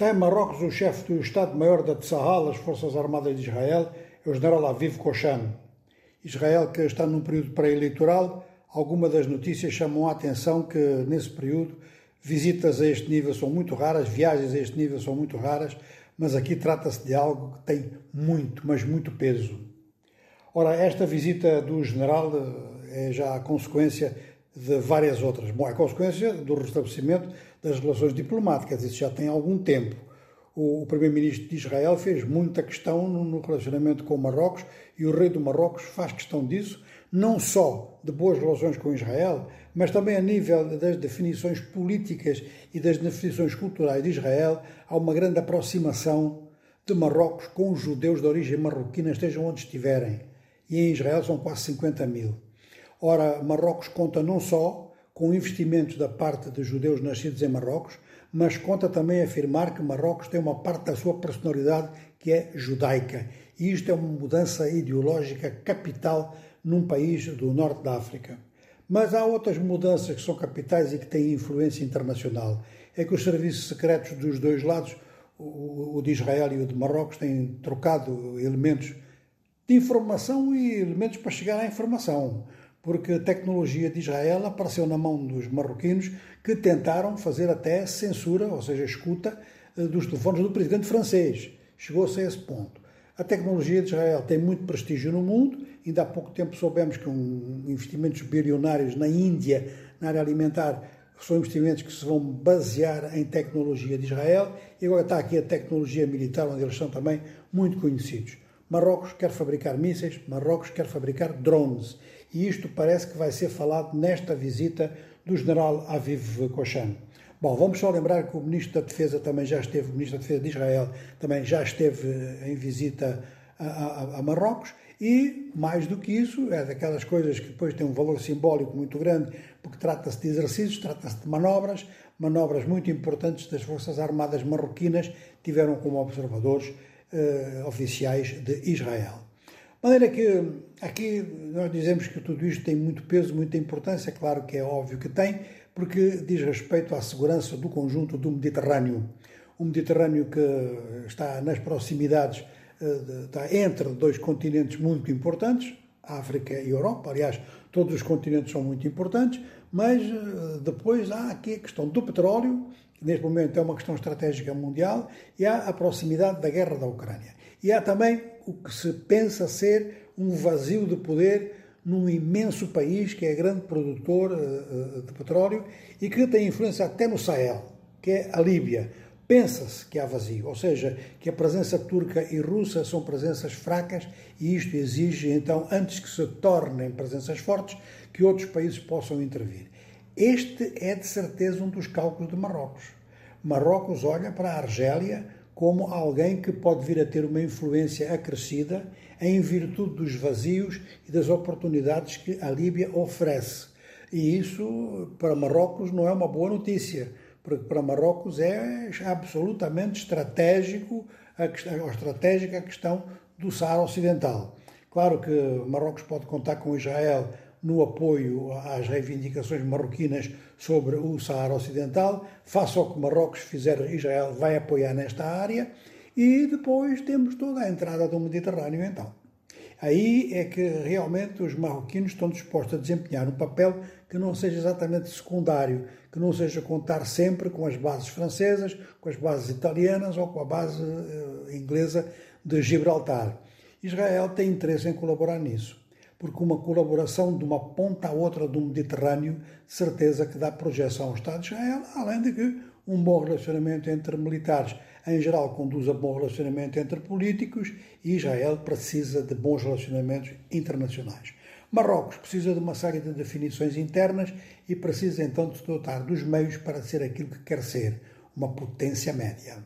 Está em Marrocos o chefe do Estado-Maior da Tsahal, as Forças Armadas de Israel, é o general Aviv Koshan. Israel, que está num período pré-eleitoral, algumas das notícias chamam a atenção que, nesse período, visitas a este nível são muito raras, viagens a este nível são muito raras, mas aqui trata-se de algo que tem muito, mas muito peso. Ora, esta visita do general eh, é já a consequência de várias outras. Bom, é consequência do restabelecimento das relações diplomáticas, isso já tem algum tempo. O, o primeiro-ministro de Israel fez muita questão no, relacionamento com Marrocos e o rei do Marrocos faz questão disso, não só de boas relações com Israel, mas também a nível das definições políticas e das definições culturais de Israel, há uma grande aproximação de Marrocos com os judeus de origem marroquina, estejam onde estiverem. E em Israel são quase 50 mil. Ora, Marrocos conta não só com investimentos da parte de judeus nascidos em Marrocos, mas conta também afirmar que Marrocos tem uma parte da sua personalidade que é judaica. E isto é uma mudança ideológica capital num país do norte da África. Mas há outras mudanças que são capitais e que têm influência internacional. É que os serviços secretos dos dois lados, o de Israel e o de Marrocos, têm trocado elementos de informação e elementos para chegar à informação porque a tecnologia de Israel apareceu na mão dos marroquinos que tentaram fazer até censura, ou seja, escuta eh, dos telefones do presidente francês. Chegou-se a esse ponto. A tecnologia de Israel tem muito prestígio no mundo. Ainda há pouco tempo soubemos que um, investimentos bilionários na Índia, na área alimentar, são investimentos que se vão basear em tecnologia de Israel. E agora está aqui a tecnologia militar, onde eles são também muito conhecidos. Marrocos quer fabricar mísseis, Marrocos quer fabricar drones e isto parece que vai ser falado nesta visita do general Aviv Koshan. Bom, vamos só lembrar que o Ministro da Defesa também já esteve, o Ministro da Defesa de Israel também já esteve eh, em visita a, a, a Marrocos e, mais do que isso, é daquelas coisas que depois têm um valor simbólico muito grande, porque trata-se de exercícios, trata-se de manobras, manobras muito importantes das Forças Armadas marroquinas, tiveram como observadores eh, oficiais de Israel. De maneira que aqui nós dizemos que tudo isto tem muito peso, muita importância, claro que é óbvio que tem, porque diz respeito à segurança do conjunto do Mediterrâneo. O Mediterrâneo que está nas proximidades, eh, está entre dois continentes muito importantes, África e Europa. Aliás, todos os continentes são muito importantes, mas eh, depois há aqui a questão do petróleo, que neste momento é uma questão estratégica mundial, e há a proximidade da guerra da Ucrânia. E há também o que se pensa ser um vazio de poder num imenso país que é grande produtor eh, eh, de petróleo e que tem influência até no Sahel, que é a Líbia. Pensa-se que há vazio, ou seja, que a presença turca e russa são presenças fracas e isto exige, então, antes que se tornem presenças fortes, que outros países possam intervir. Este é, de certeza, um dos cálculos de Marrocos. Marrocos olha para a Argélia como alguém que pode vir a ter uma influência acrescida em virtude dos vazios e das oportunidades que a Líbia oferece. E isso, para Marrocos, não é uma boa notícia, porque para Marrocos é absolutamente estratégico a, estratégica a questão do Saara Ocidental. Claro que Marrocos pode contar com Israel no apoio às reivindicações marroquinas sobre o Saara Ocidental, face ao que Marrocos fizer, Israel vai apoiar nesta área, e depois temos toda a entrada do Mediterrâneo, então. Aí é que realmente os marroquinos estão dispostos a desempenhar um papel que não seja exatamente secundário, que não seja contar sempre com as bases francesas, com as bases italianas ou com a base uh, inglesa de Gibraltar. Israel tem interesse em colaborar nisso porque uma colaboração de uma ponta à outra do Mediterrâneo, certeza que dá projeção ao Estado de Israel, além de que um bom relacionamento entre militares, em geral, conduz a bom relacionamento entre políticos e Israel precisa de bons relacionamentos internacionais. Marrocos precisa de uma série de definições internas e precisa então de se dotar dos meios para ser aquilo que quer ser, uma potência média.